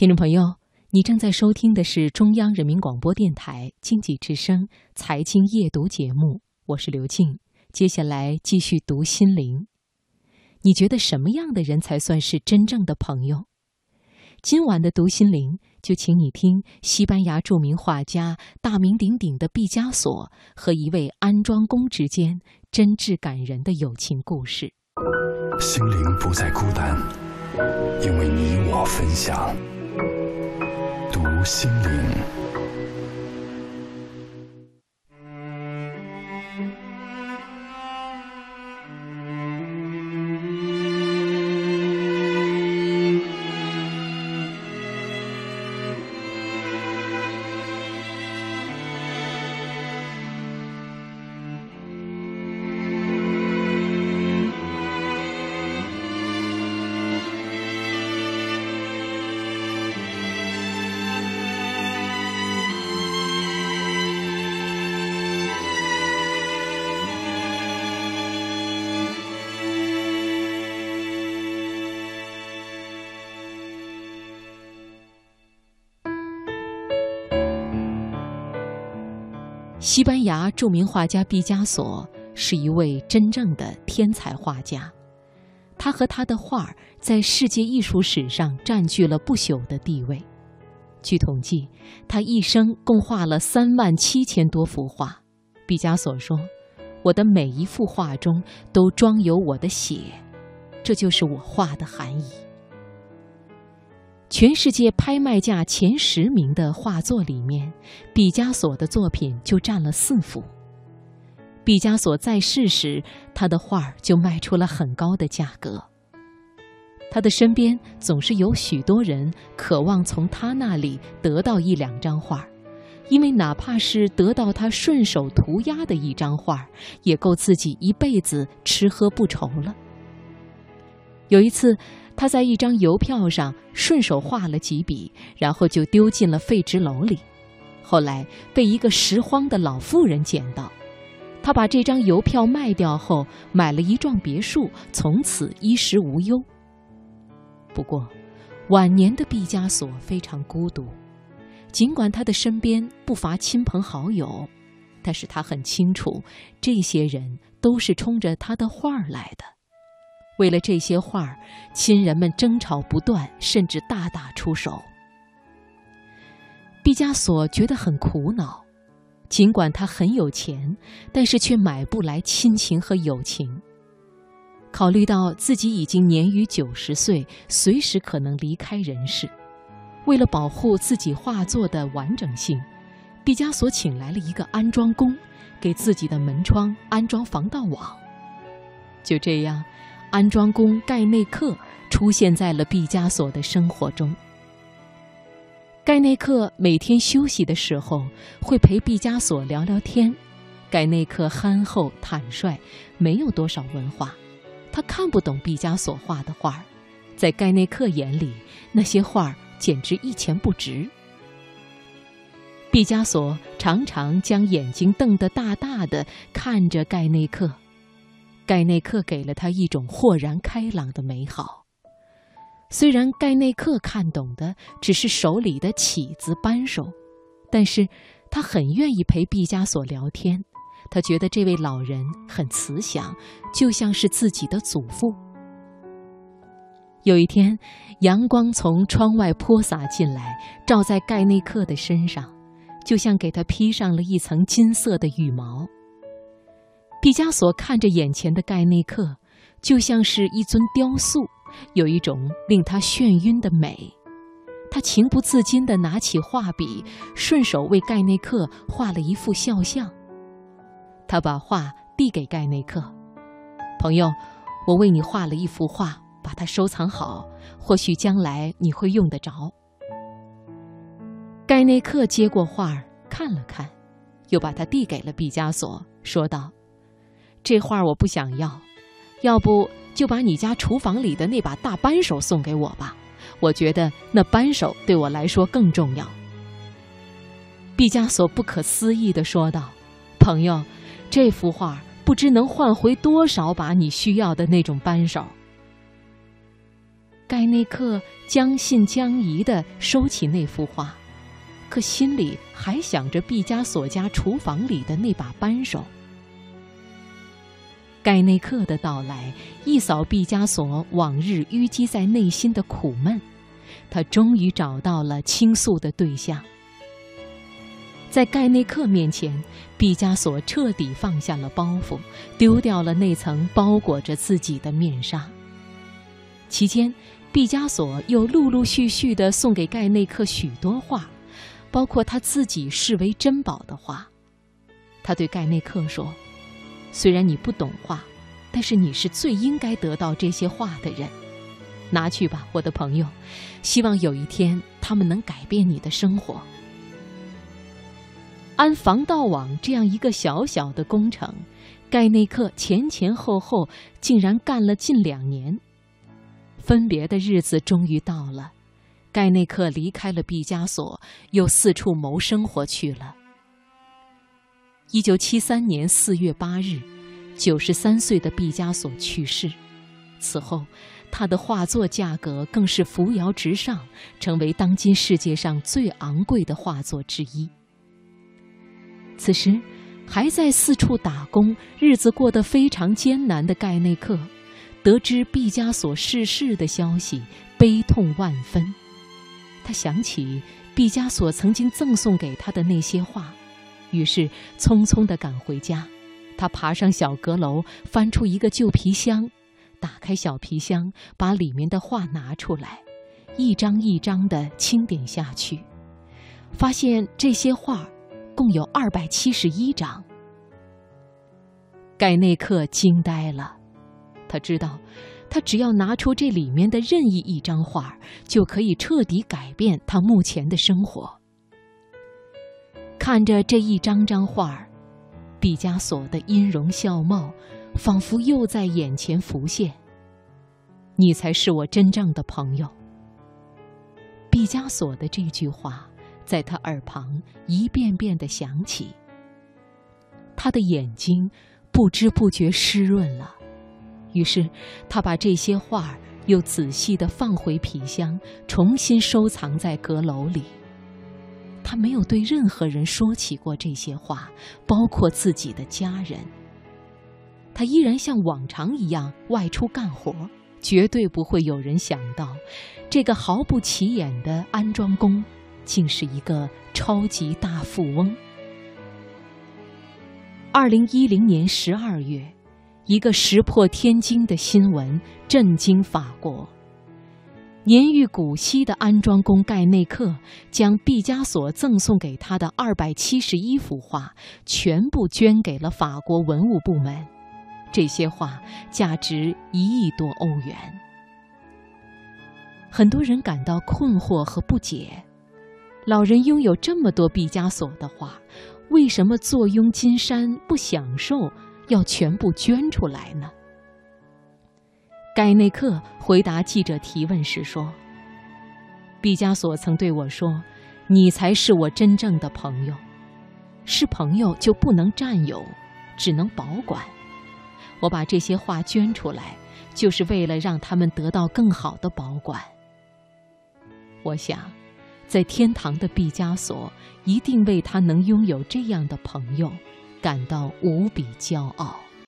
听众朋友，你正在收听的是中央人民广播电台经济之声财经夜读节目，我是刘静。接下来继续读心灵。你觉得什么样的人才算是真正的朋友？今晚的读心灵，就请你听西班牙著名画家、大名鼎鼎的毕加索和一位安装工之间真挚感人的友情故事。心灵不再孤单，因为你我分享。读心灵。西班牙著名画家毕加索是一位真正的天才画家，他和他的画在世界艺术史上占据了不朽的地位。据统计，他一生共画了三万七千多幅画。毕加索说：“我的每一幅画中都装有我的血，这就是我画的含义。”全世界拍卖价前十名的画作里面，毕加索的作品就占了四幅。毕加索在世时，他的画儿就卖出了很高的价格。他的身边总是有许多人渴望从他那里得到一两张画，因为哪怕是得到他顺手涂鸦的一张画，也够自己一辈子吃喝不愁了。有一次。他在一张邮票上顺手画了几笔，然后就丢进了废纸篓里。后来被一个拾荒的老妇人捡到，他把这张邮票卖掉后，买了一幢别墅，从此衣食无忧。不过，晚年的毕加索非常孤独，尽管他的身边不乏亲朋好友，但是他很清楚，这些人都是冲着他的画儿来的。为了这些画儿，亲人们争吵不断，甚至大打出手。毕加索觉得很苦恼，尽管他很有钱，但是却买不来亲情和友情。考虑到自己已经年逾九十岁，随时可能离开人世，为了保护自己画作的完整性，毕加索请来了一个安装工，给自己的门窗安装防盗网。就这样。安装工盖内克出现在了毕加索的生活中。盖内克每天休息的时候会陪毕加索聊聊天。盖内克憨厚坦率，没有多少文化，他看不懂毕加索画的画儿，在盖内克眼里，那些画儿简直一钱不值。毕加索常常将眼睛瞪得大大的看着盖内克。盖内克给了他一种豁然开朗的美好。虽然盖内克看懂的只是手里的起子扳手，但是他很愿意陪毕加索聊天。他觉得这位老人很慈祥，就像是自己的祖父。有一天，阳光从窗外泼洒进来，照在盖内克的身上，就像给他披上了一层金色的羽毛。毕加索看着眼前的盖内克，就像是一尊雕塑，有一种令他眩晕的美。他情不自禁地拿起画笔，顺手为盖内克画了一幅肖像。他把画递给盖内克：“朋友，我为你画了一幅画，把它收藏好，或许将来你会用得着。”盖内克接过画儿看了看，又把它递给了毕加索，说道。这画我不想要，要不就把你家厨房里的那把大扳手送给我吧。我觉得那扳手对我来说更重要。毕加索不可思议地说道：“朋友，这幅画不知能换回多少把你需要的那种扳手。”盖内克将信将疑地收起那幅画，可心里还想着毕加索家厨房里的那把扳手。盖内克的到来一扫毕加索往日淤积在内心的苦闷，他终于找到了倾诉的对象。在盖内克面前，毕加索彻底放下了包袱，丢掉了那层包裹着自己的面纱。期间，毕加索又陆陆续续地送给盖内克许多画，包括他自己视为珍宝的画。他对盖内克说：“虽然你不懂画，但是你是最应该得到这些画的人。拿去吧，我的朋友。希望有一天他们能改变你的生活。”安防盗网这样一个小小的工程，盖内克前前后后竟然干了近两年。分别的日子终于到了，盖内克离开了毕加索，又四处谋生活去了。一九七三年四月八日，九十三岁的毕加索去世。此后，他的画作价格更是扶摇直上，成为当今世界上最昂贵的画作之一。此时，还在四处打工、日子过得非常艰难的盖内克。得知毕加索逝世的消息，悲痛万分。他想起毕加索曾经赠送给他的那些画，于是匆匆地赶回家。他爬上小阁楼，翻出一个旧皮箱，打开小皮箱，把里面的画拿出来，一张一张地清点下去，发现这些画共有二百七十一张。盖内克惊呆了。他知道，他只要拿出这里面的任意一张画，就可以彻底改变他目前的生活。看着这一张张画，毕加索的音容笑貌仿佛又在眼前浮现。你才是我真正的朋友。毕加索的这句话在他耳旁一遍遍的响起，他的眼睛不知不觉湿润了。于是，他把这些画又仔细地放回皮箱，重新收藏在阁楼里。他没有对任何人说起过这些话，包括自己的家人。他依然像往常一样外出干活，绝对不会有人想到，这个毫不起眼的安装工，竟是一个超级大富翁。二零一零年十二月。一个石破天惊的新闻震惊法国。年逾古稀的安装工盖内克将毕加索赠送给他的二百七十一幅画全部捐给了法国文物部门，这些画价值一亿多欧元。很多人感到困惑和不解：老人拥有这么多毕加索的画，为什么坐拥金山不享受？要全部捐出来呢？盖内克回答记者提问时说：“毕加索曾对我说，你才是我真正的朋友，是朋友就不能占有，只能保管。我把这些画捐出来，就是为了让他们得到更好的保管。我想，在天堂的毕加索一定为他能拥有这样的朋友。”感到无比骄傲。